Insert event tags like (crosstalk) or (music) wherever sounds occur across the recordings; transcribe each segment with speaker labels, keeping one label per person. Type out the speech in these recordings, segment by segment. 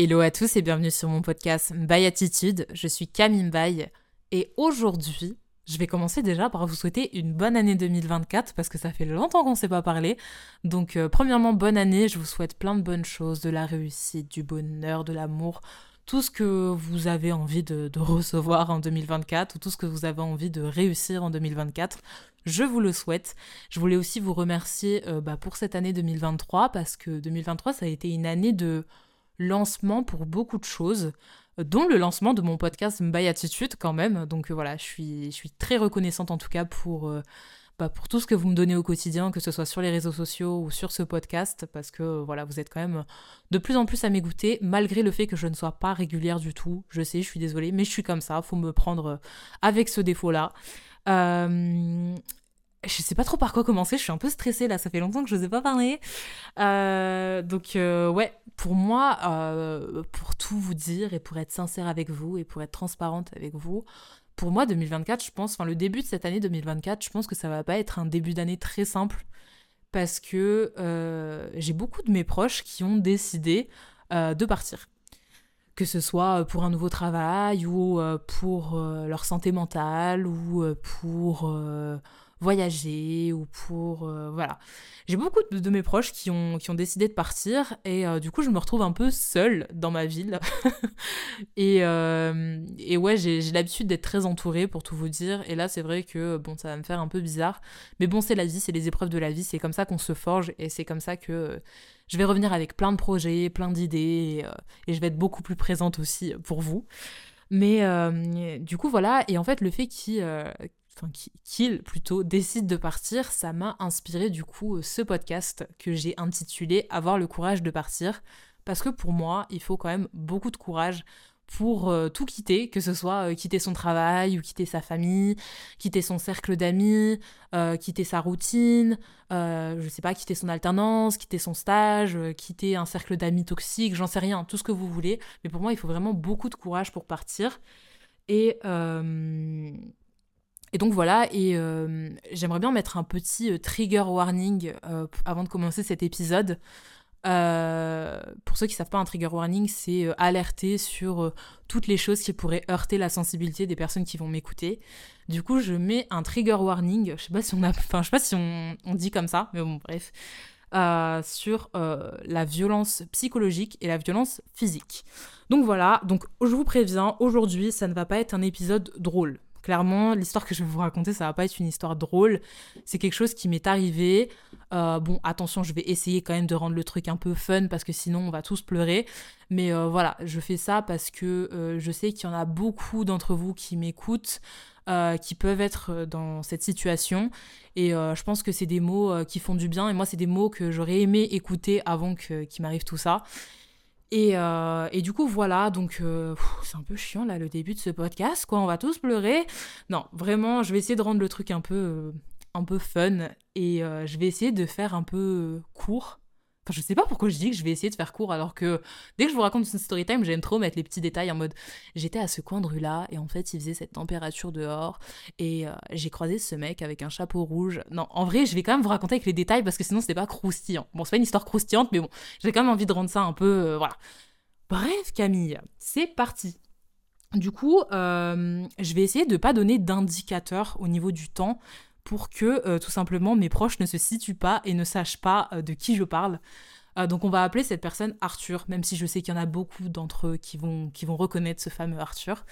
Speaker 1: Hello à tous et bienvenue sur mon podcast Mbaye Attitude. Je suis Camille Mbaye et aujourd'hui, je vais commencer déjà par vous souhaiter une bonne année 2024 parce que ça fait longtemps qu'on ne s'est pas parlé. Donc, euh, premièrement, bonne année. Je vous souhaite plein de bonnes choses, de la réussite, du bonheur, de l'amour, tout ce que vous avez envie de, recevoir en 2024 ou tout ce que vous avez envie de réussir en 2024. Je vous le souhaite. Je voulais aussi vous remercier euh, bah, pour cette année 2023 parce que 2023, ça a été une année de lancement pour beaucoup de choses, dont le lancement de mon podcast Mbaye Attitude quand même. Donc euh, voilà, je suis, très reconnaissante en tout cas pour, euh, bah, pour tout ce que vous me donnez au quotidien, que ce soit sur les réseaux sociaux ou sur ce podcast, parce que voilà, vous êtes quand même de plus en plus à m'écouter, malgré le fait que je ne sois pas régulière du tout. Je sais, je suis désolée, mais je suis comme ça, faut me prendre avec ce défaut-là. Euh, je sais pas trop par quoi commencer, je suis un peu stressée là, ça fait longtemps que je n'osais pas parler. Euh, donc euh, ouais, pour moi, euh, pour tout vous dire et pour être sincère avec vous et pour être transparente avec vous, pour moi 2024, je pense, enfin le début de cette année 2024, je pense que ça va pas être un début d'année très simple parce que j'ai beaucoup de mes proches qui ont décidé de partir que ce soit pour un nouveau travail ou pour leur santé mentale ou pour voyager ou pour... Euh, voilà. J'ai beaucoup de, mes proches qui ont, qui ont décidé de partir et euh, du coup je me retrouve un peu seule dans ma ville. (laughs) et, euh, et ouais, j'ai l'habitude d'être très entourée pour tout vous dire. Et là c'est vrai que bon, ça va me faire un peu bizarre. Mais bon, c'est la vie, c'est les épreuves de la vie, c'est comme ça qu'on se forge et c'est comme ça que je vais revenir avec plein de projets, plein d'idées et, et, je vais être beaucoup plus présente aussi pour vous. Mais du coup, voilà. Et en fait, le fait qu'il qu'il plutôt décide de partir, ça m'a inspiré du coup euh, ce podcast que j'ai intitulé Avoir le courage de partir parce que pour moi, il faut quand même beaucoup de courage pour euh, tout quitter, que ce soit euh, quitter son travail ou quitter sa famille, quitter son cercle d'amis, quitter sa routine, je sais pas, quitter son alternance, quitter son stage, quitter un cercle d'amis toxiques, j'en sais rien, tout ce que vous voulez. Mais pour moi, il faut vraiment beaucoup de courage pour partir. Et, et donc voilà, et euh, j'aimerais bien mettre un petit euh, trigger warning euh, avant de commencer cet épisode. pour ceux qui ne savent pas, un trigger warning, c'est alerter sur toutes les choses qui pourraient heurter la sensibilité des personnes qui vont m'écouter. Du coup, je mets un trigger warning, je sais pas si on a, je sais pas si on, on, dit comme ça, mais bon, bref, sur la violence psychologique et la violence physique. Donc voilà, donc je vous préviens, aujourd'hui, ça ne va pas être un épisode drôle. Clairement, l'histoire que je vais vous raconter, ça va pas être une histoire drôle. C'est quelque chose qui m'est arrivé. Euh, bon, attention, je vais essayer quand même de rendre le truc un peu fun parce que sinon on va tous pleurer. Mais euh, voilà, je fais ça parce que euh, je sais qu'il y en a beaucoup d'entre vous qui m'écoutent, qui peuvent être dans cette situation. Et je pense que c'est des mots qui font du bien. Et moi, c'est des mots que j'aurais aimé écouter avant qu'il m'arrive tout ça. Euh, et, du coup, voilà, donc euh, c'est un peu chiant là le début de ce podcast, quoi. On va tous pleurer. Non, vraiment, je vais essayer de rendre le truc un peu, euh, un peu fun et je vais essayer de faire un peu court je sais pas pourquoi je dis que je vais essayer de faire court alors que dès que je vous raconte une story time, j'aime trop mettre les petits détails en mode j'étais à ce coin de rue là et en fait il faisait cette température dehors et euh, j'ai croisé ce mec avec un chapeau rouge. Non, en vrai, je vais quand même vous raconter avec les détails parce que sinon c'était pas croustillant. Bon, c'est pas une histoire croustillante, mais bon, j'ai quand même envie de rendre ça un peu. Euh, voilà. Bref, Camille, c'est parti. Du coup, euh, je vais essayer de pas donner d'indicateur au niveau du temps pour que euh, tout simplement mes proches ne se situent pas et ne sachent pas euh, de qui je parle. Euh, donc on va appeler cette personne Arthur, même si je sais qu'il y en a beaucoup d'entre eux qui vont, qui vont reconnaître ce fameux Arthur.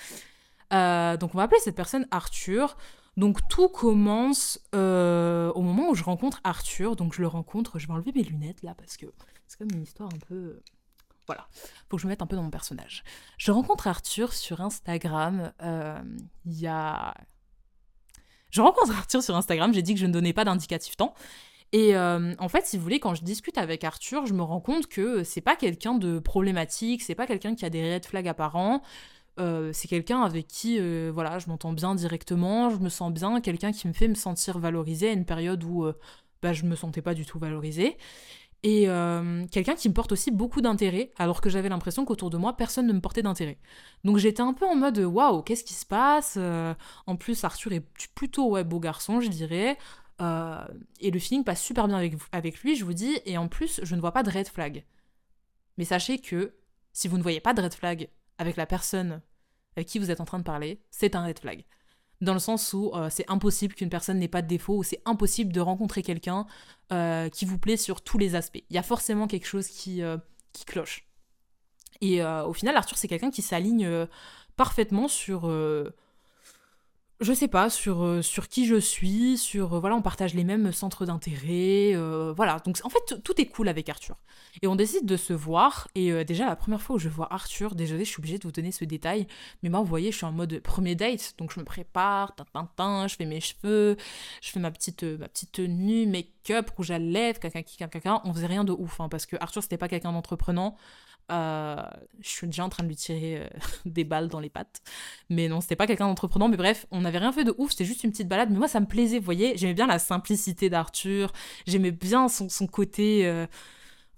Speaker 1: donc on va appeler cette personne Arthur. Donc tout commence au moment où je rencontre Arthur. Donc je le rencontre, je vais enlever mes lunettes là parce que c'est comme une histoire un peu... Voilà, faut que je me mette un peu dans mon personnage. Je rencontre Arthur sur Instagram il y a je rencontre (laughs) Arthur sur Instagram, j'ai dit que je ne donnais pas d'indicatif temps. Et euh, en fait, si vous voulez, quand je discute avec Arthur, je me rends compte que c'est pas quelqu'un de problématique, c'est pas quelqu'un qui a des red flags apparents. Euh, c'est quelqu'un avec qui euh, voilà, je m'entends bien directement, je me sens bien, quelqu'un qui me fait me sentir valorisée à une période où bah, je me sentais pas du tout valorisée. Et euh, quelqu'un qui me porte aussi beaucoup d'intérêt, alors que j'avais l'impression qu'autour de moi, personne ne me portait d'intérêt. Donc j'étais un peu en mode waouh, qu'est-ce qui se passe euh, En plus, Arthur est plutôt ouais, beau garçon, je dirais. Euh, et le feeling passe super bien avec, avec lui, je vous dis. Et en plus, je ne vois pas de red flag. Mais sachez que si vous ne voyez pas de red flag avec la personne avec qui vous êtes en train de parler, c'est un red flag. Dans le sens où euh, c'est impossible qu'une personne n'ait pas de défaut, ou c'est impossible de rencontrer quelqu'un euh, qui vous plaît sur tous les aspects. Il y a forcément quelque chose qui, euh, qui cloche. Et au final, Arthur, c'est quelqu'un qui s'aligne parfaitement sur je sais pas, sur, euh, sur qui je suis, sur, euh, voilà, on partage les mêmes centres d'intérêt, euh, voilà. Donc en fait, tout est cool avec Arthur. Et on décide de se voir, et déjà la première fois où je vois Arthur, désolé, je suis obligée de vous donner ce détail, mais moi, vous voyez, je suis en mode premier date, donc je me prépare, tin, je fais mes cheveux, je fais ma petite, ma petite tenue, make-up, rouge à lèvres, caca, caca, caca, on faisait rien de ouf, hein, parce que Arthur, c'était pas quelqu'un d'entreprenant, euh, je suis déjà en train de lui tirer euh, (laughs) des balles dans les pattes. Mais non, c'était pas quelqu'un d'entreprenant. Mais bref, on n'avait rien fait de ouf. C'était juste une petite balade. Mais moi, ça me plaisait. Vous voyez, j'aimais bien la simplicité d'Arthur. J'aimais bien son, son côté. Euh,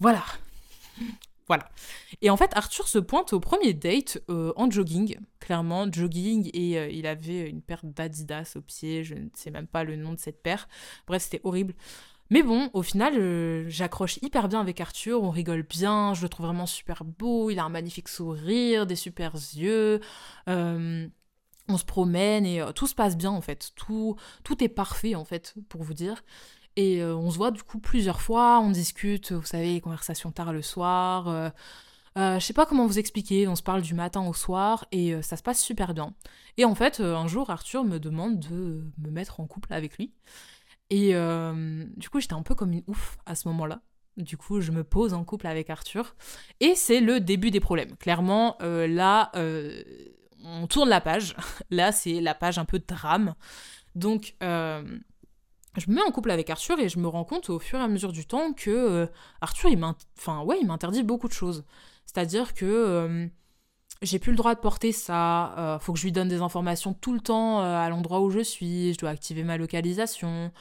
Speaker 1: voilà. Voilà. Et en fait, Arthur se pointe au premier date en jogging, clairement, jogging, et il avait une paire d'Adidas au pied, je ne sais même pas le nom de cette paire. Bref, c'était horrible. Mais bon, au final, euh, j'accroche hyper bien avec Arthur, on rigole bien, je le trouve vraiment super beau, il a un magnifique sourire, des super yeux. Euh, on se promène et euh, tout se passe bien en fait. Tout, tout est parfait en fait, pour vous dire. Et on se voit du coup plusieurs fois, on discute, vous savez, conversations tard le soir. je sais pas comment vous expliquer, on se parle du matin au soir et ça se passe super bien. Et en fait, un jour, Arthur me demande de me mettre en couple avec lui. Et euh, du coup, j'étais un peu comme une ouf à ce moment-là. Du coup, je me pose en couple avec Arthur. Et c'est le début des problèmes. Clairement, euh, là, euh, on tourne la page. (laughs) Là, c'est la page un peu drame. Donc, je me mets en couple avec Arthur et je me rends compte au fur et à mesure du temps que Arthur, il m'interdit beaucoup de choses. C'est-à-dire que j'ai plus le droit de porter ça, euh, faut que je lui donne des informations tout le temps à l'endroit où je suis, je dois activer ma localisation.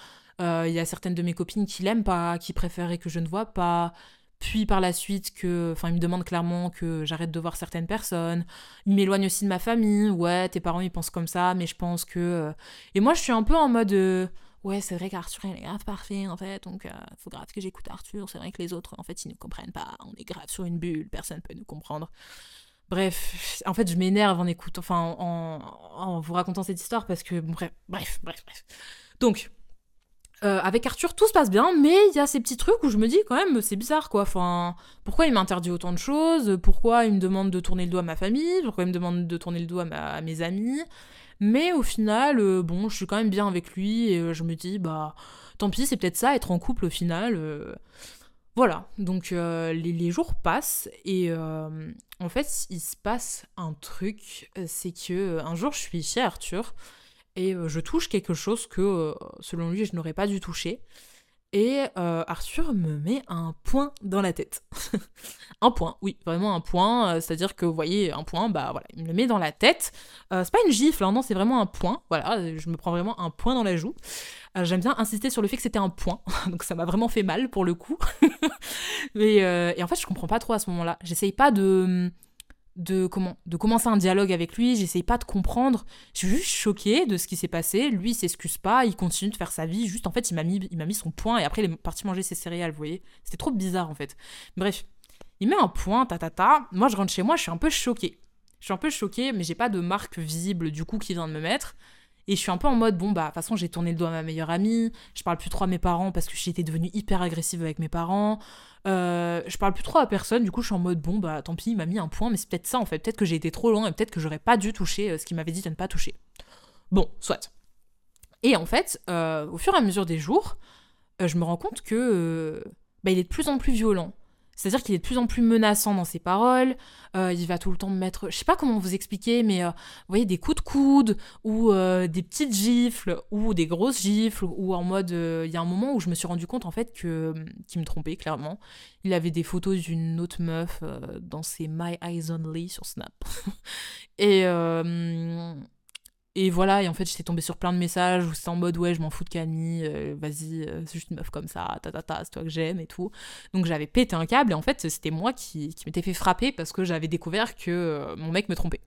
Speaker 1: Euh, il y a certaines de mes copines qui l'aiment pas, qui préféraient que je ne vois pas. Puis par la suite, que, enfin, il me demande clairement que j'arrête de voir certaines personnes. Il m'éloigne aussi de ma famille. Ouais, tes parents ils pensent comme ça, mais je pense que. Et moi, je suis un peu en mode. Ouais, c'est vrai qu'Arthur il est grave parfait en fait, donc il faut grave que j'écoute Arthur. C'est vrai que les autres en fait ils ne comprennent pas. On est grave sur une bulle, personne peut nous comprendre. Bref, en fait, je m'énerve en écoutant, enfin, en, vous racontant cette histoire parce que, bref, bref, bref. Donc, euh, avec Arthur, tout se passe bien, mais il y a ces petits trucs où je me dis quand même, c'est bizarre quoi. Enfin, pourquoi il m'interdit autant de choses? Pourquoi il me demande de tourner le dos à ma famille? Pourquoi il me demande de tourner le dos à, mes amis? Mais au final, euh, bon, je suis quand même bien avec lui et euh, je me dis, bah, tant pis, c'est peut-être ça, être en couple au final. Voilà, donc euh, les, jours passent et en fait il se passe un truc, c'est que un jour je suis chez Arthur et je touche quelque chose que selon lui je n'aurais pas dû toucher. Et Arthur me met un point dans la tête. (laughs) un point, oui, vraiment un point. C'est-à-dire que, vous voyez, un point, bah voilà, il me le met dans la tête. c'est pas une gifle, hein, non, c'est vraiment un point. Voilà, je me prends vraiment un point dans la joue. Euh, j'aime bien insister sur le fait que c'était un point, (laughs) donc ça m'a vraiment fait mal pour le coup. (laughs) Euh, et en fait, je comprends pas trop à ce moment-là. J'essaye pas de, de, comment, de commencer un dialogue avec lui, j'essaye pas de comprendre. Je suis juste choquée de ce qui s'est passé. Lui, s'excuse pas, il continue de faire sa vie. Juste, en fait, il m'a mis, il mis son point et après, il est parti manger ses céréales, vous voyez. C'était trop bizarre, en fait. Bref, il met un point, ta ta ta. Moi, je rentre chez moi, je suis un peu choquée. Je suis un peu choquée, mais j'ai pas de marque visible du coup qui vient de me mettre. Et je suis un peu en mode, bon, bah, de toute façon, j'ai tourné le dos à ma meilleure amie. Je parle plus trop à mes parents parce que j'étais devenue hyper agressive avec mes parents. Euh, je parle plus trop à personne. Du coup, je suis en mode, bon, bah, tant pis, il m'a mis un point, mais c'est peut-être ça, en fait. Peut-être que j'ai été trop loin et peut-être que j'aurais pas dû toucher euh, ce qu'il m'avait dit de ne pas toucher. Bon, soit. Et en fait, euh, au fur et à mesure des jours, je me rends compte que bah, il est de plus en plus violent. C'est-à-dire qu'il est de plus en plus menaçant dans ses paroles. Euh, il va tout le temps me mettre, je sais pas comment vous expliquer, mais euh, vous voyez des coups de coude ou euh, des petites gifles ou des grosses gifles ou en mode, il y a un moment où je me suis rendu compte en fait que qu'il me trompait clairement. Il avait des photos d'une autre meuf dans ses My Eyes Only sur Snap. (laughs) Et et voilà, et en fait, j'étais tombée sur plein de messages où c'était en mode ouais, je m'en fous de Camille, euh, vas-y, euh, c'est juste une meuf comme ça, ta ta ta, c'est toi que j'aime et tout. Donc j'avais pété un câble et en fait, c'était moi qui, qui m'étais fait frapper parce que j'avais découvert que euh, mon mec me trompait.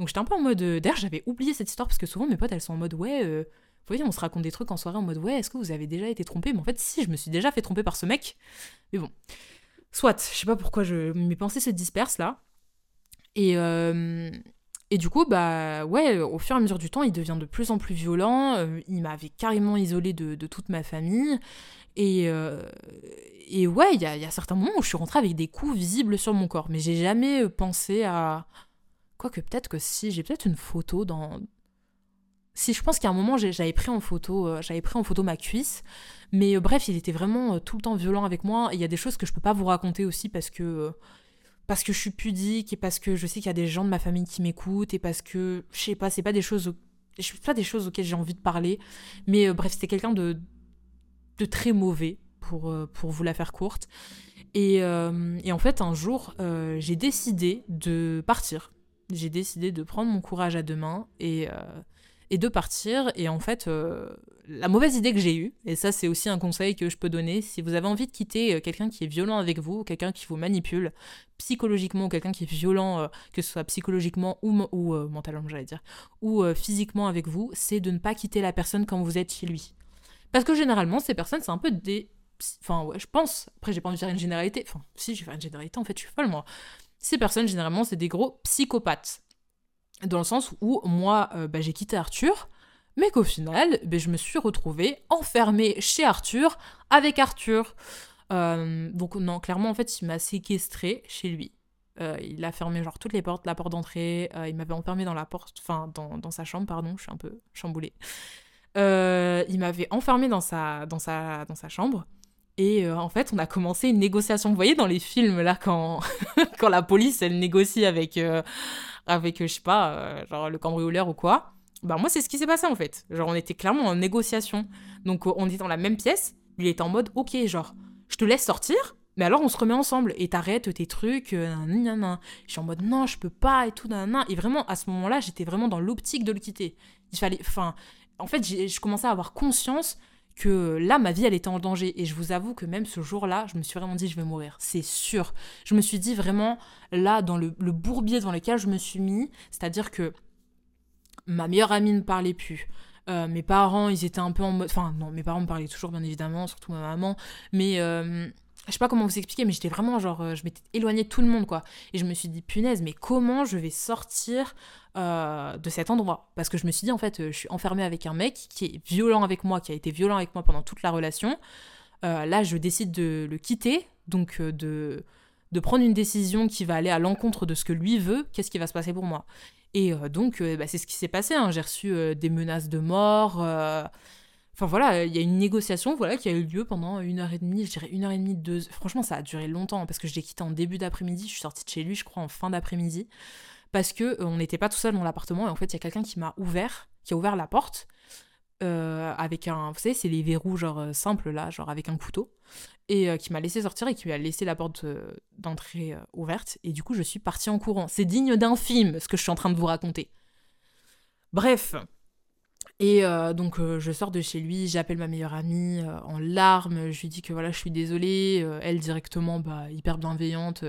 Speaker 1: Donc j'étais un peu en mode. D'ailleurs, j'avais oublié cette histoire parce que souvent mes potes elles sont en mode ouais, vous voyez, on se raconte des trucs en soirée en mode ouais, est-ce que vous avez déjà été trompé? Mais en fait, si, je me suis déjà fait tromper par ce mec. Mais bon. Soit, je sais pas pourquoi je, mes pensées se dispersent là. Et, et du coup, bah ouais, au fur et à mesure du temps, il devient de plus en plus violent. Euh, il m'avait carrément isolé de, toute ma famille. Et, euh, et ouais, il y a, certains moments où je suis rentrée avec des coups visibles sur mon corps. Mais j'ai jamais euh, pensé à. Quoique peut-être que si, j'ai peut-être une photo dans. Si, je pense qu'à un moment, j'avais pris en photo, pris en photo ma cuisse. Mais bref, il était vraiment tout le temps violent avec moi. Et il y a des choses que je peux pas vous raconter aussi parce que parce que je suis pudique et parce que je sais qu'il y a des gens de ma famille qui m'écoutent et parce que je sais pas, c'est pas des choses pas des choses auxquelles j'ai envie de parler, mais euh, bref, c'était quelqu'un de très mauvais pour euh, pour vous la faire courte. Et, euh, et en fait, un jour, j'ai décidé de partir. J'ai décidé de prendre mon courage à deux mains et et de partir. Et en fait, euh, la mauvaise idée que j'ai eue, et ça c'est aussi un conseil que je peux donner, si vous avez envie de quitter euh, quelqu'un qui est violent avec vous, quelqu'un qui vous manipule psychologiquement, quelqu'un qui est violent, euh, que ce soit psychologiquement ou, ou mentalement, j'allais dire, ou physiquement avec vous, c'est de ne pas quitter la personne quand vous êtes chez lui. Parce que généralement, ces personnes, c'est un peu des... Enfin, ouais, je pense. Après, j'ai pas envie de faire une généralité. Enfin, si, je vais faire une généralité, en fait, je suis folle, moi. Ces personnes, généralement, c'est des gros psychopathes. Dans le sens où moi, euh, bah, j'ai quitté Arthur, mais qu'au final, bah, je me suis retrouvée enfermée chez Arthur avec Arthur. Euh, donc non, clairement, en fait, il m'a séquestrée chez lui. Euh, il a fermé genre toutes les portes, la porte d'entrée, il m'avait enfermée dans la porte, enfin dans, sa chambre, pardon, je suis un peu chamboulée. il m'avait enfermée dans sa, dans, sa, dans sa chambre. Et en fait, on a commencé une négociation. Vous voyez dans les films, là, quand, (laughs) quand la police, elle négocie avec, avec, je sais pas, euh, genre le cambrioleur ou quoi. Bah moi, c'est ce qui s'est passé en fait. Genre, on était clairement en négociation. Donc, euh, on était dans la même pièce. Il était en mode, ok, genre, je te laisse sortir, mais alors on se remet ensemble et t'arrêtes tes trucs. Euh, je suis en mode, non, je peux pas et tout. Nan, et vraiment, à ce moment-là, j'étais vraiment dans l'optique de le quitter. Il fallait, enfin, en fait, je commençais à avoir conscience que là, ma vie, elle était en danger. Et je vous avoue que même ce jour-là, je me suis vraiment dit, je vais mourir. C'est sûr. Je me suis dit vraiment, là, dans le, bourbier dans lequel je me suis mis, c'est-à-dire que ma meilleure amie ne parlait plus. Euh, mes parents, ils étaient un peu en mode. Enfin, non, mes parents me parlaient toujours, bien évidemment, surtout ma maman. Mais euh, je sais pas comment vous expliquer, mais j'étais vraiment genre, euh, je m'étais éloignée de tout le monde, quoi. Et je me suis dit, punaise, mais comment je vais sortir euh, de cet endroit? Parce que je me suis dit, en fait, euh, je suis enfermée avec un mec qui est violent avec moi, qui a été violent avec moi pendant toute la relation. là, je décide de le quitter, donc de, de prendre une décision qui va aller à l'encontre de ce que lui veut. Qu'est-ce qui va se passer pour moi? Et donc, bah, c'est ce qui s'est passé. Hein. J'ai reçu des menaces de mort. Enfin voilà, il y a une négociation voilà, qui a eu lieu pendant une heure et demie, je dirais une heure et demie, deux. Franchement, ça a duré longtemps parce que je l'ai quitté en début d'après-midi. Je suis sortie de chez lui, je crois, en fin d'après-midi. Parce que euh, on n'était pas tout seul dans l'appartement et en fait, il y a quelqu'un qui m'a ouvert, qui a ouvert la porte euh, avec un. Vous savez, c'est les verrous genre euh, simples là, genre avec un couteau. Et qui m'a laissé sortir et qui a laissé la porte d'entrée ouverte. Et du coup, je suis partie en courant. C'est digne d'un film ce que je suis en train de vous raconter. Bref, et euh, donc euh, je sors de chez lui, j'appelle ma meilleure amie euh, en larmes, je lui dis que voilà, je suis désolée, elle directement bah hyper bienveillante,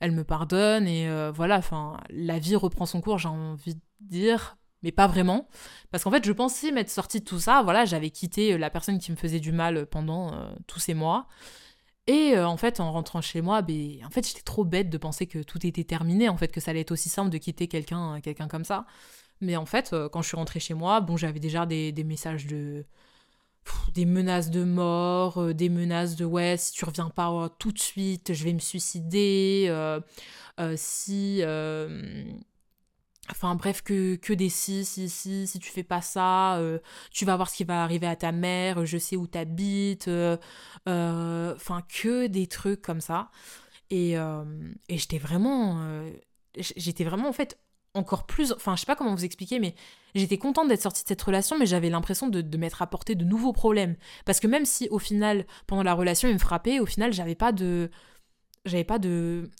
Speaker 1: elle me pardonne et voilà, enfin la vie reprend son cours, j'ai envie de dire, mais pas vraiment parce qu'en fait, je pensais m'être sortie de tout ça, voilà, j'avais quitté la personne qui me faisait du mal pendant tous ces mois. Et en fait, en rentrant chez moi, ben, en fait, j'étais trop bête de penser que tout était terminé, en fait, que ça allait être aussi simple de quitter quelqu'un quelqu'un comme ça. Mais en fait, euh, quand je suis rentrée chez moi, bon, j'avais déjà des, messages de. des menaces de mort, euh, des menaces de ouais, si tu reviens pas euh, tout de suite, je vais me suicider. si. Enfin bref, que, que des si, si, si, si tu fais pas ça, tu vas voir ce qui va arriver à ta mère, je sais où t'habites. Enfin, que des trucs comme ça. Et, et j'étais vraiment. j'étais vraiment en fait encore plus. Enfin, je sais pas comment vous expliquer, mais j'étais contente d'être sortie de cette relation, mais j'avais l'impression de, m'être apporté de nouveaux problèmes. Parce que même si au final, pendant la relation, il me frappait, au final, j'avais pas de. J'avais pas de.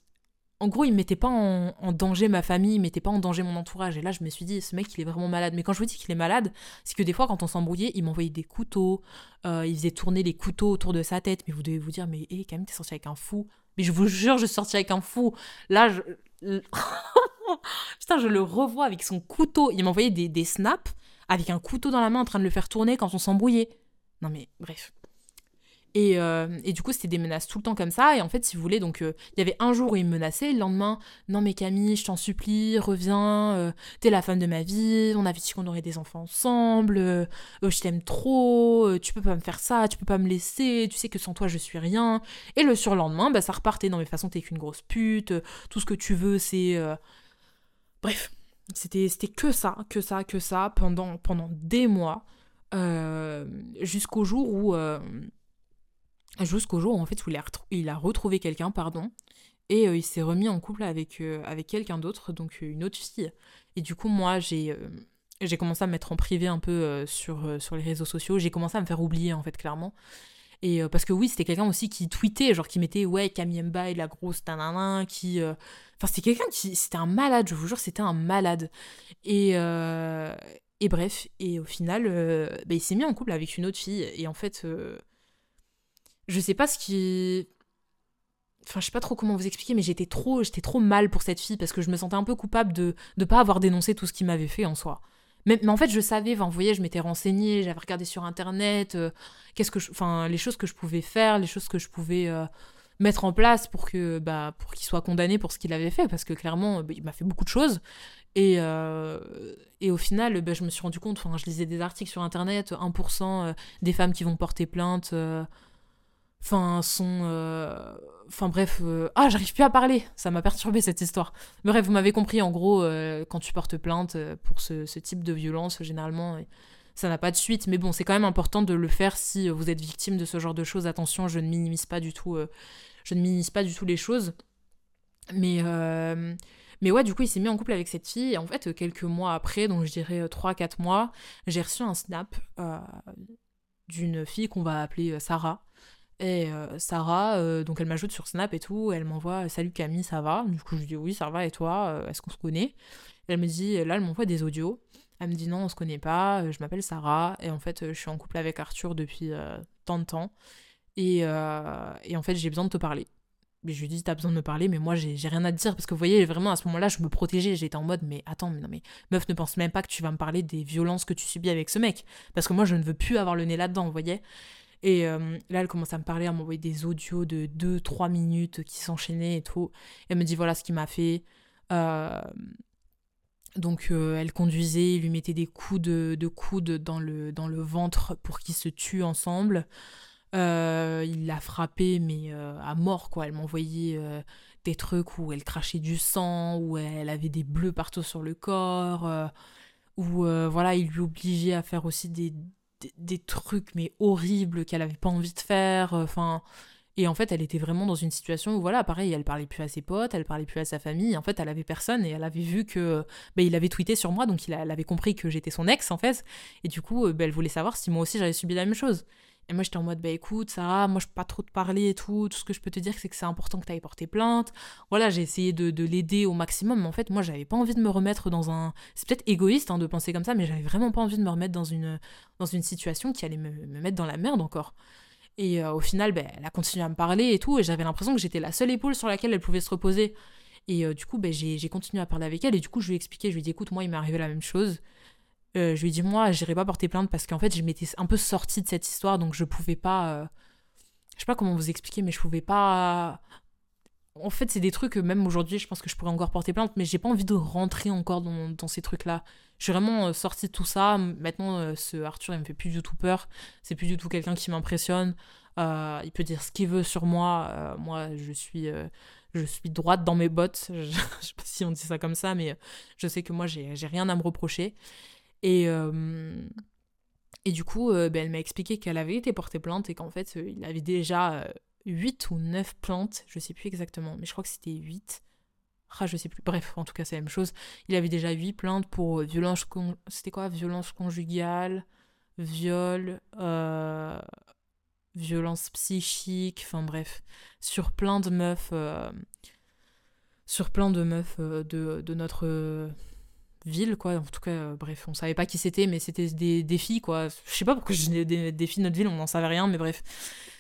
Speaker 1: En gros, il mettait pas en, danger ma famille, il mettait pas en danger mon entourage. Et là, je me suis dit, ce mec, il est vraiment malade. Mais quand je vous dis qu'il est malade, c'est que des fois, quand on s'embrouillait, il m'envoyait des couteaux, euh, il faisait tourner les couteaux autour de sa tête. Mais vous devez vous dire, mais hé, hey, Camille, t'es sorti avec un fou. Mais je vous jure, je suis sortie avec un fou. Là, je. (laughs) (laughs) Putain, je le revois avec son couteau. Il m'envoyait des, snaps avec un couteau dans la main en train de le faire tourner quand on s'embrouillait. Non mais bref. Et, euh, et, du coup, c'était des menaces tout le temps comme ça. Et en fait, si vous voulez, donc euh, il y avait un jour où il me menaçait, le lendemain, non mais Camille, je t'en supplie, reviens, euh, t'es la femme de ma vie, on avait dit qu'on aurait des enfants ensemble, je t'aime trop, tu peux pas me faire ça, tu peux pas me laisser, tu sais que sans toi je suis rien. Et le surlendemain, bah, ça repartait, non mais de toute façon, t'es qu'une grosse pute, tout ce que tu veux, c'est... Bref, c'était que ça, que ça, que ça, pendant, pendant des mois, jusqu'au jour où jusqu'au jour où en fait il a, il a retrouvé quelqu'un, pardon, et euh, il s'est remis en couple avec, euh, quelqu'un d'autre, donc euh, une autre fille. Et du coup, moi, j'ai j'ai commencé à me mettre en privé un peu sur, sur les réseaux sociaux, j'ai commencé à me faire oublier en fait, clairement. Et parce que oui, c'était quelqu'un aussi qui tweetait, genre qui mettait ouais, Camille et la grosse tanana, qui. Enfin, c'était quelqu'un qui. C'était un malade, je vous jure, c'était un malade. Et. Et bref, et au final, bah, il s'est mis en couple avec une autre fille. Et en fait, je sais pas ce qui. Enfin, je sais pas trop comment vous expliquer, mais j'étais trop, j'étais trop mal pour cette fille parce que je me sentais un peu coupable de ne pas avoir dénoncé tout ce qu'il m'avait fait en soi. Mais, en fait, je savais, vous voyez, je m'étais renseignée, j'avais regardé sur internet, euh, qu'est-ce que enfin, les choses que je pouvais faire, les choses que je pouvais euh, mettre en place pour que, bah, pour qu'il soit condamné pour ce qu'il avait fait, parce que clairement, bah, il m'a fait beaucoup de choses. Et, euh, et au final, bah, je me suis rendu compte, je lisais des articles sur internet, 1% des femmes qui vont porter plainte Enfin, son. Euh, enfin, bref. Euh, ah, j'arrive plus à parler. Ça m'a perturbé cette histoire. Bref, vous m'avez compris. En gros, euh, quand tu portes plainte pour ce, type de violence, généralement, ça n'a pas de suite. Mais bon, c'est quand même important de le faire si vous êtes victime de ce genre de choses. Attention, je ne minimise pas du tout. je ne minimise pas du tout les choses. Mais. Mais ouais, du coup, il s'est mis en couple avec cette fille. Et en fait, quelques mois après, donc je dirais 3-4 mois, j'ai reçu un snap d'une fille qu'on va appeler Sarah. Et euh, Sarah, euh, donc elle m'ajoute sur Snap et tout, elle m'envoie Salut Camille, ça va? Du coup, je lui dis Oui, ça va, et toi euh, Est-ce qu'on se connaît? Elle me dit Là, elle m'envoie des audios. Elle me dit Non, on se connaît pas, je m'appelle Sarah, et en fait, je suis en couple avec Arthur depuis tant de temps. Et, et en fait, j'ai besoin de te parler. Mais je lui dis, t'as besoin de me parler, mais moi, j'ai rien à te dire. Parce que vous voyez, vraiment, à ce moment-là, je me protégeais. J'étais en mode, mais attends, mais non, mais meuf, ne pense même pas que tu vas me parler des violences que tu subis avec ce mec. Parce que moi, je ne veux plus avoir le nez là-dedans, vous voyez. Et euh, là, elle commence à me parler, à m'envoyer des audios de 2-3 minutes qui s'enchaînaient et tout. elle me dit voilà ce qu'il m'a fait. Euh, donc euh, elle conduisait, il lui mettait des coups de, de coude dans le, dans le ventre pour qu'ils se tuent ensemble. il l'a frappé mais à mort quoi. Elle m'envoyait des trucs où elle crachait du sang, où elle avait des bleus partout sur le corps, où voilà, il lui obligeait à faire aussi des, des, trucs mais horribles qu'elle avait pas envie de faire euh, enfin et en fait elle était vraiment dans une situation où voilà pareil elle parlait plus à ses potes elle parlait plus à sa famille en fait elle avait personne et elle avait vu que bah, il avait tweeté sur moi donc il elle avait compris que j'étais son ex en fait et du coup bah, elle voulait savoir si moi aussi j'avais subi la même chose et moi, j'étais en mode, bah écoute, Sarah, moi, je peux pas trop te parler et tout. Tout ce que je peux te dire, c'est que c'est important que tu ailles porter plainte. Voilà, j'ai essayé de, de l'aider au maximum. Mais en fait, moi, j'avais pas envie de me remettre dans un. C'est peut-être égoïste hein, de penser comme ça, mais j'avais vraiment pas envie de me remettre dans une, dans une situation qui allait me, me mettre dans la merde encore. Et euh, au final, bah, elle a continué à me parler et tout. Et j'avais l'impression que j'étais la seule épaule sur laquelle elle pouvait se reposer. Et euh, du coup, bah, j'ai continué à parler avec elle. Et du coup, je lui ai expliqué, je lui ai dit, écoute, moi, il m'est arrivé la même chose. Euh, je lui ai dit, moi, j'irai pas porter plainte parce qu'en fait, je m'étais un peu sortie de cette histoire, donc je pouvais pas. Euh, je sais pas comment vous expliquer, mais je pouvais pas. En fait, c'est des trucs, même aujourd'hui, je pense que je pourrais encore porter plainte, mais j'ai pas envie de rentrer encore dans, ces trucs-là. Je suis vraiment euh, sortie de tout ça. Maintenant, ce Arthur, il me fait plus du tout peur. C'est plus du tout quelqu'un qui m'impressionne. il peut dire ce qu'il veut sur moi. moi, je suis je suis droite dans mes bottes. Je, (laughs) je, sais pas si on dit ça comme ça, mais je sais que moi, j'ai rien à me reprocher. Et, euh, et du coup, euh, ben, elle m'a expliqué qu'elle avait été portée plainte et qu'en fait, euh, il avait déjà 8 ou 9 plaintes, je sais plus exactement, mais je crois que c'était 8. Ah, je sais plus. Bref, en tout cas, c'est la même chose. Il avait déjà 8 plaintes pour violence. C'était quoi? Violence conjugale, viol, violence psychique, enfin bref. Sur plein de meufs. sur plein de meufs de, de notre ville, quoi. En tout cas, euh, bref, on savait pas qui c'était, mais c'était des, des, filles, quoi. Je sais pas pourquoi j'ai des, des, filles de notre ville, on n'en savait rien, mais bref,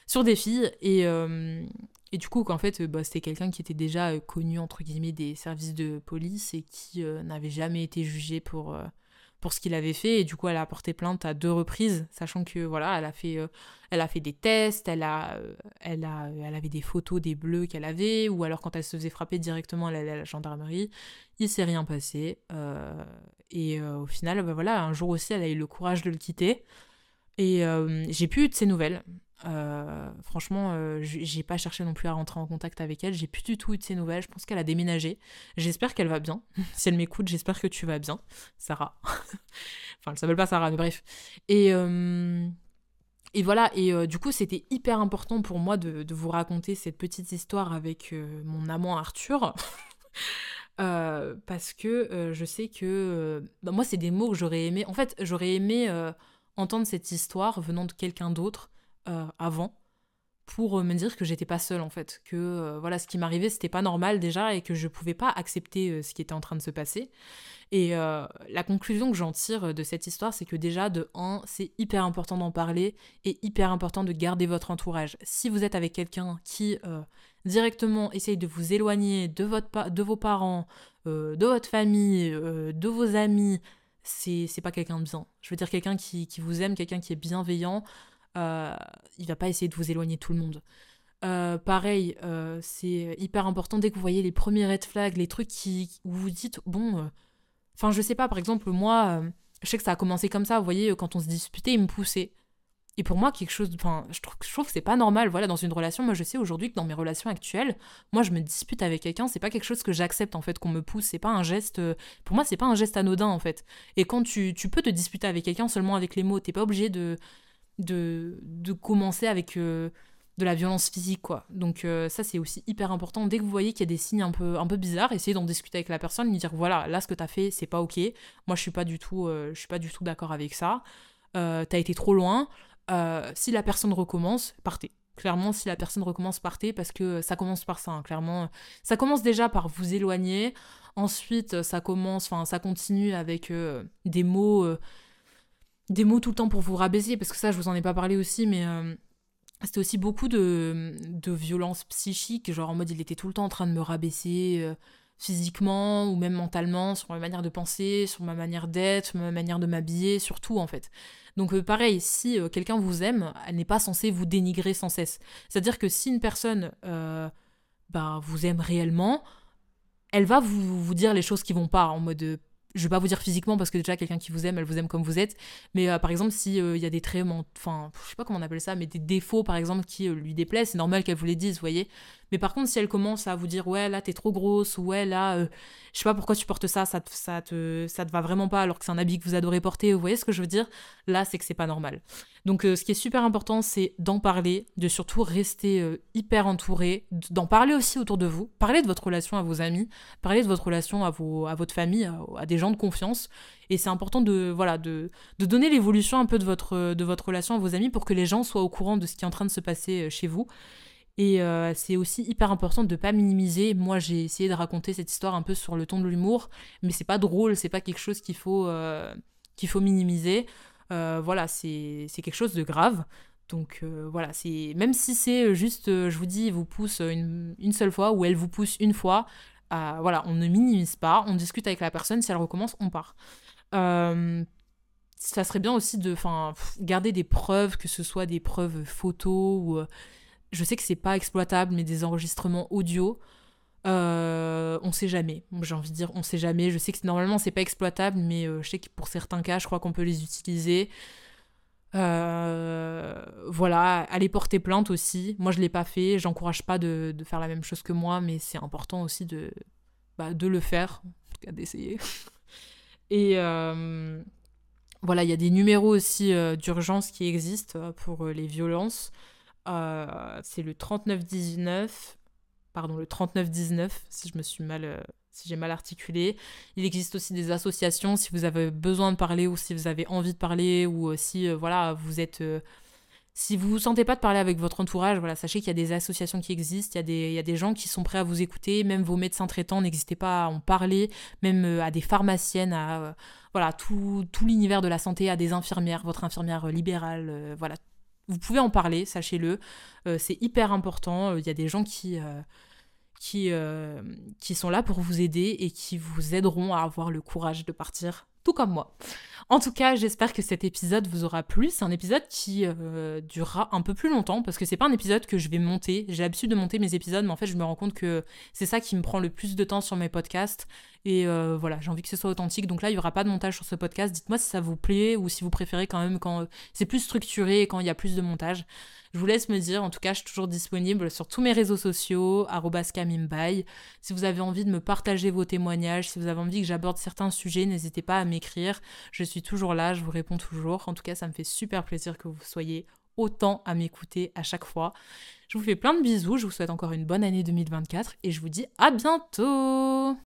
Speaker 1: sur des filles. Et, euh, et du coup, qu'en fait, bah, c'était quelqu'un qui était déjà euh, connu, entre guillemets, des services de police et qui n'avait jamais été jugé pour, pour ce qu'il avait fait. Et du coup, elle a porté plainte à deux reprises, sachant que voilà, elle a fait, euh, elle a fait des tests, elle a, euh, elle a, elle avait des photos des bleus qu'elle avait, ou alors quand elle se faisait frapper directement, elle allait à la gendarmerie. Il s'est rien passé. Euh, et au final, bah, voilà, un jour aussi, elle a eu le courage de le quitter. Et j'ai plus eu de ses nouvelles. Euh, franchement, euh, j'ai pas cherché non plus à rentrer en contact avec elle. J'ai plus du tout eu de ses nouvelles. Je pense qu'elle a déménagé. J'espère qu'elle va bien. (laughs) si elle m'écoute, j'espère que tu vas bien, Sarah. (laughs) enfin, elle s'appelle pas Sarah, mais bref. Et, euh, et voilà. Et du coup, c'était hyper important pour moi de, vous raconter cette petite histoire avec mon amant Arthur. (laughs) parce que je sais que bah, moi, c'est des mots que j'aurais aimé. En fait, j'aurais aimé entendre cette histoire venant de quelqu'un d'autre euh, avant pour euh, me dire que j'étais pas seule en fait, que euh, voilà ce qui m'arrivait c'était pas normal déjà et que je pouvais pas accepter ce qui était en train de se passer. Et la conclusion que j'en tire de cette histoire, c'est que déjà de 1, c'est hyper important d'en parler et hyper important de garder votre entourage. Si vous êtes avec quelqu'un qui directement essaye de vous éloigner de, votre de vos parents, de votre famille, de vos amis, c'est pas quelqu'un de bien. Je veux dire quelqu'un qui, qui vous aime, quelqu'un qui est bienveillant, euh, il va pas essayer de vous éloigner tout le monde. Euh, pareil, euh, c'est hyper important dès que vous voyez les premiers red flags, les trucs qui, où vous dites, bon, enfin, je sais pas, par exemple, moi, je sais que ça a commencé comme ça, vous voyez, quand on se disputait, il me poussait. Et pour moi, quelque chose, enfin, je trouve, je trouve que c'est pas normal, voilà, dans une relation, moi je sais aujourd'hui que dans mes relations actuelles, moi je me dispute avec quelqu'un, c'est pas quelque chose que j'accepte en fait, qu'on me pousse, c'est pas un geste, pour moi c'est pas un geste anodin en fait. Et quand tu, tu peux te disputer avec quelqu'un seulement avec les mots, t'es pas obligé de, de, de commencer avec euh, de la violence physique, quoi. Donc euh, ça, c'est aussi hyper important. Dès que vous voyez qu'il y a des signes un peu, un peu bizarres, essayez d'en discuter avec la personne, lui dire, voilà, là, ce que t'as fait, c'est pas OK. Moi, je suis pas du tout, euh, je suis pas du tout d'accord avec ça. t'as été trop loin. si la personne recommence, partez. Clairement, si la personne recommence, partez, parce que ça commence par ça, hein. clairement. Ça commence déjà par vous éloigner. Ensuite, ça commence, enfin, ça continue avec des mots des mots tout le temps pour vous rabaisser, parce que ça, je vous en ai pas parlé aussi, mais euh, c'était aussi beaucoup de, de violence psychique, genre en mode il était tout le temps en train de me rabaisser euh, physiquement ou même mentalement, sur ma manière de penser, sur ma manière d'être, sur ma manière de m'habiller, sur tout en fait. Donc euh, pareil, si quelqu'un vous aime, elle n'est pas censée vous dénigrer sans cesse. C'est-à-dire que si une personne bah, vous aime réellement, elle va vous, vous dire les choses qui vont pas, en mode je vais pas vous dire physiquement parce que déjà quelqu'un qui vous aime, elle vous aime comme vous êtes. Mais euh, par exemple, si euh, il y a des traits, enfin, je sais pas comment on appelle ça, mais des défauts par exemple qui euh, lui déplaisent, c'est normal qu'elle vous les dise, vous voyez. Mais par contre, si elle commence à vous dire ouais là t'es trop grosse, ouais là euh, je sais pas pourquoi tu portes ça, ça te, te, va vraiment pas alors que c'est un habit que vous adorez porter, vous voyez ce que je veux dire? Là c'est que c'est pas normal. Donc euh, ce qui est super important c'est d'en parler, de surtout rester euh, hyper entouré, d'en parler aussi autour de vous, parler de votre relation à vos amis, parler de votre relation à, vos, à votre famille, à, des gens de confiance. Et c'est important de, voilà, donner l'évolution un peu de votre, de votre relation à vos amis pour que les gens soient au courant de ce qui est en train de se passer chez vous. Et euh, c'est aussi hyper important de ne pas minimiser. Moi, j'ai essayé de raconter cette histoire un peu sur le ton de l'humour, mais c'est pas drôle, c'est pas quelque chose qu'il faut, euh, qu'il faut minimiser. Euh, voilà, c'est quelque chose de grave. Donc voilà, même si c'est juste, je vous dis, il vous pousse une, une, seule fois ou elle vous pousse une fois, voilà, on ne minimise pas, on discute avec la personne, si elle recommence, on part. ça serait bien aussi de garder des preuves, que ce soit des preuves photos ou je sais que c'est pas exploitable, mais des enregistrements audio, euh, on sait jamais. J'ai envie de dire, on sait jamais. Je sais que normalement c'est pas exploitable, mais euh, je sais que pour certains cas, je crois qu'on peut les utiliser. Euh, voilà, aller porter plainte aussi. Moi, je l'ai pas fait. J'encourage pas de, faire la même chose que moi, mais c'est important aussi de, bah, de le faire, en tout cas d'essayer. (laughs) Et voilà, il y a des numéros aussi d'urgence qui existent pour les violences. Euh, c'est le 3919, pardon, le 3919, si je me suis mal, euh, si j'ai mal articulé. Il existe aussi des associations si vous avez besoin de parler ou si vous avez envie de parler ou euh, si, voilà, vous êtes si vous vous sentez pas de parler avec votre entourage, voilà, sachez qu'il y a des associations qui existent, il y, a des, il y a des gens qui sont prêts à vous écouter, même vos médecins traitants, n'hésitez pas à en parler, même à des pharmaciennes, à voilà, tout, tout l'univers de la santé, à des infirmières, votre infirmière libérale, voilà, vous pouvez en parler, sachez-le. Euh, c'est hyper important. Il y a des gens euh, euh, qui sont là pour vous aider et qui vous aideront à avoir le courage de partir, tout comme moi. En tout cas, j'espère que cet épisode vous aura plu. C'est un épisode qui euh, durera un peu plus longtemps parce que c'est pas un épisode que je vais monter. J'ai l'habitude de monter mes épisodes, mais en fait, je me rends compte que c'est ça qui me prend le plus de temps sur mes podcasts. Et euh, voilà, j'ai envie que ce soit authentique. Donc là, il y aura pas de montage sur ce podcast. Dites-moi si ça vous plaît ou si vous préférez quand même quand c'est plus structuré et quand il y a plus de montage. Je vous laisse me dire. En tout cas, je suis toujours disponible sur tous mes réseaux sociaux, @camimbai. Si vous avez envie de me partager vos témoignages, si vous avez envie que j'aborde certains sujets, n'hésitez pas à m'écrire. Je suis toujours là, je vous réponds toujours. En tout cas, ça me fait super plaisir que vous soyez autant à m'écouter à chaque fois. Je vous fais plein de bisous, je vous souhaite encore une bonne année 2024 et je vous dis à bientôt